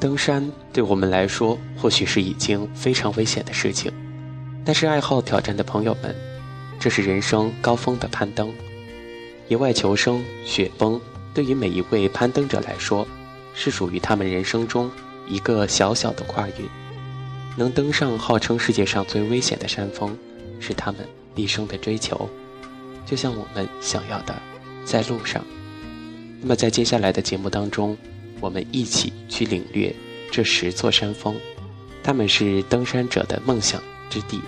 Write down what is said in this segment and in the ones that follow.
登山对我们来说或许是已经非常危险的事情，但是爱好挑战的朋友们，这是人生高峰的攀登。野外求生、雪崩，对于每一位攀登者来说，是属于他们人生中一个小小的跨越。能登上号称世界上最危险的山峰，是他们毕生的追求，就像我们想要的，在路上。那么在接下来的节目当中。我们一起去领略这十座山峰，他们是登山者的梦想之地。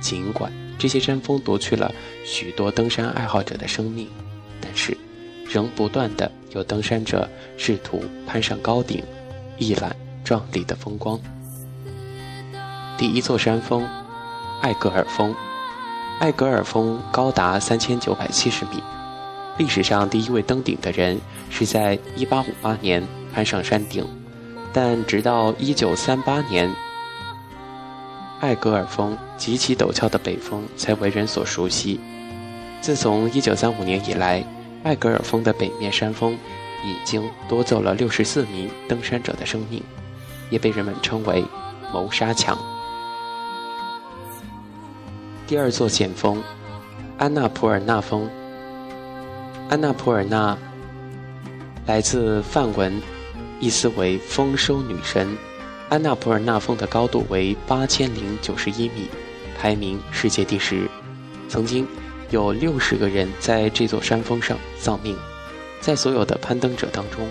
尽管这些山峰夺去了许多登山爱好者的生命，但是仍不断的有登山者试图攀上高顶，一览壮丽的风光。第一座山峰，艾格尔峰。艾格尔峰高达三千九百七十米，历史上第一位登顶的人是在一八五八年。攀上山顶，但直到1938年，艾格尔峰极其陡峭的北峰才为人所熟悉。自从1935年以来，艾格尔峰的北面山峰已经夺走了64名登山者的生命，也被人们称为“谋杀墙”。第二座险峰，安纳普尔纳峰。安纳普尔纳来自梵文。意思为丰收女神，安娜普尔纳峰的高度为八千零九十一米，排名世界第十。曾经有六十个人在这座山峰上丧命，在所有的攀登者当中，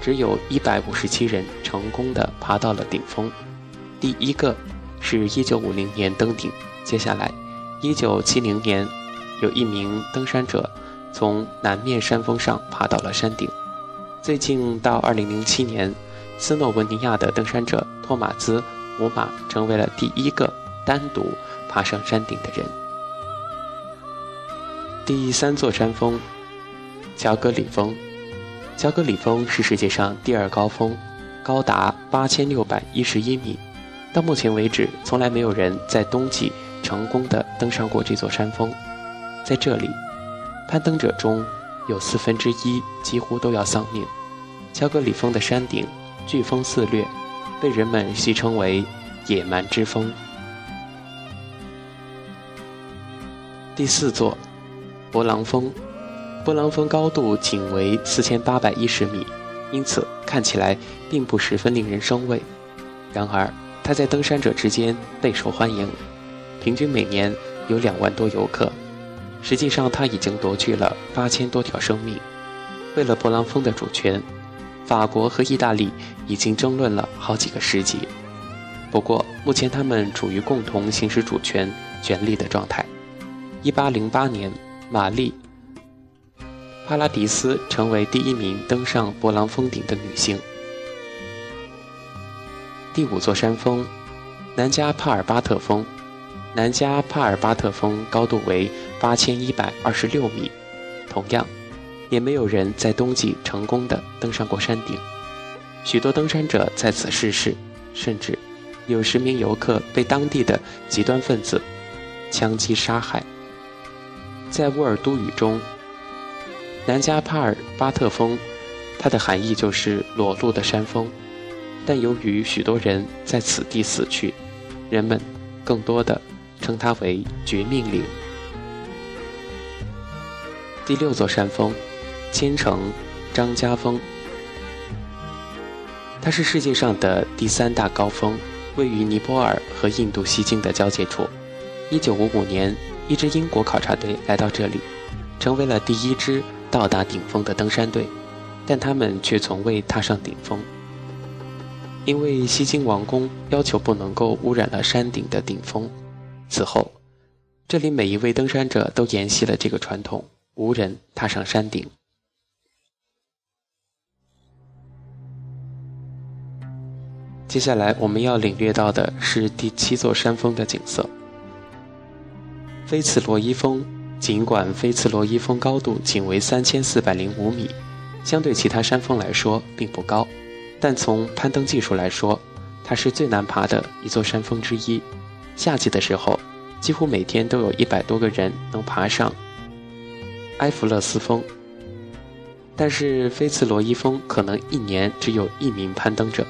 只有一百五十七人成功的爬到了顶峰。第一个是一九五零年登顶，接下来一九七零年有一名登山者从南面山峰上爬到了山顶。最近到2007年，斯洛文尼亚的登山者托马兹·姆马成为了第一个单独爬上山顶的人。第三座山峰，乔戈里峰。乔戈里峰是世界上第二高峰，高达8611米。到目前为止，从来没有人在冬季成功的登上过这座山峰。在这里，攀登者中。有四分之一几乎都要丧命。乔戈里峰的山顶飓风肆虐，被人们戏称为“野蛮之风”。第四座，勃朗峰。勃朗峰高度仅为四千八百一十米，因此看起来并不十分令人生畏。然而，它在登山者之间备受欢迎，平均每年有两万多游客。实际上，他已经夺去了八千多条生命。为了勃朗峰的主权，法国和意大利已经争论了好几个世纪。不过，目前他们处于共同行使主权权利的状态。一八零八年，玛丽·帕拉迪斯成为第一名登上勃朗峰顶的女性。第五座山峰，南迦帕尔巴特峰。南迦帕尔巴特峰高度为八千一百二十六米，同样，也没有人在冬季成功的登上过山顶。许多登山者在此逝世，甚至有十名游客被当地的极端分子枪击杀害。在乌尔都语中，南加帕尔巴特峰，它的含义就是裸露的山峰。但由于许多人在此地死去，人们更多的。称它为绝命岭。第六座山峰，千城张家峰，它是世界上的第三大高峰，位于尼泊尔和印度西境的交界处。一九五五年，一支英国考察队来到这里，成为了第一支到达顶峰的登山队，但他们却从未踏上顶峰，因为西京王宫要求不能够污染了山顶的顶峰。此后，这里每一位登山者都沿袭了这个传统，无人踏上山顶。接下来我们要领略到的是第七座山峰的景色——菲茨罗伊峰。尽管菲茨罗伊峰高度仅为三千四百零五米，相对其他山峰来说并不高，但从攀登技术来说，它是最难爬的一座山峰之一。夏季的时候，几乎每天都有一百多个人能爬上埃弗勒斯峰，但是菲茨罗伊峰可能一年只有一名攀登者。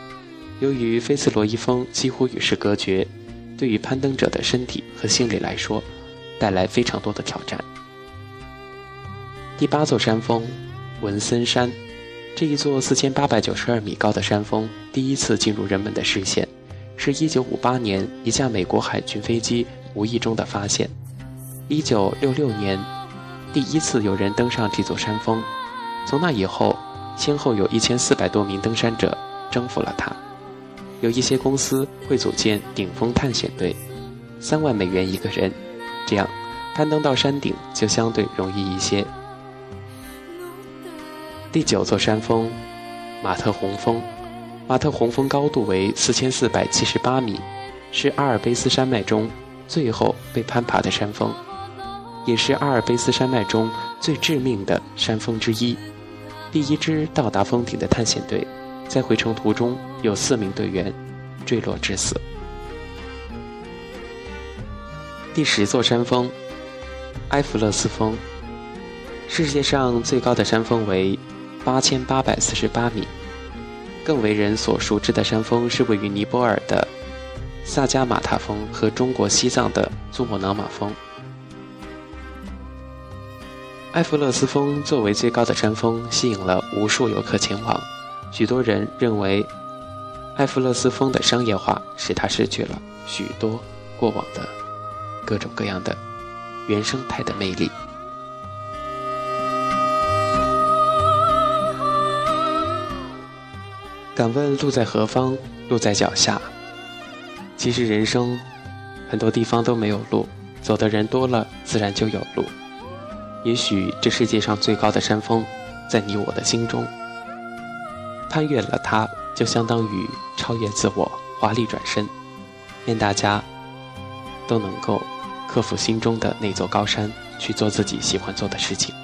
由于菲茨罗伊峰几乎与世隔绝，对于攀登者的身体和心理来说，带来非常多的挑战。第八座山峰，文森山，这一座四千八百九十二米高的山峰，第一次进入人们的视线，是一九五八年一架美国海军飞机无意中的发现。一九六六年，第一次有人登上这座山峰，从那以后，先后有一千四百多名登山者征服了它。有一些公司会组建顶峰探险队，三万美元一个人，这样攀登到山顶就相对容易一些。第九座山峰，马特洪峰。马特洪峰高度为四千四百七十八米，是阿尔卑斯山脉中最后被攀爬的山峰，也是阿尔卑斯山脉中最致命的山峰之一。第一支到达峰顶的探险队，在回程途中有四名队员坠落致死。第十座山峰，埃弗勒斯峰。世界上最高的山峰为。八千八百四十八米，更为人所熟知的山峰是位于尼泊尔的萨迦马塔峰和中国西藏的珠穆朗玛峰。埃弗勒斯峰作为最高的山峰，吸引了无数游客前往。许多人认为，埃弗勒斯峰的商业化使它失去了许多过往的各种各样的原生态的魅力。敢问路在何方？路在脚下。其实人生很多地方都没有路，走的人多了，自然就有路。也许这世界上最高的山峰，在你我的心中。攀越了它，就相当于超越自我，华丽转身。愿大家都能够克服心中的那座高山，去做自己喜欢做的事情。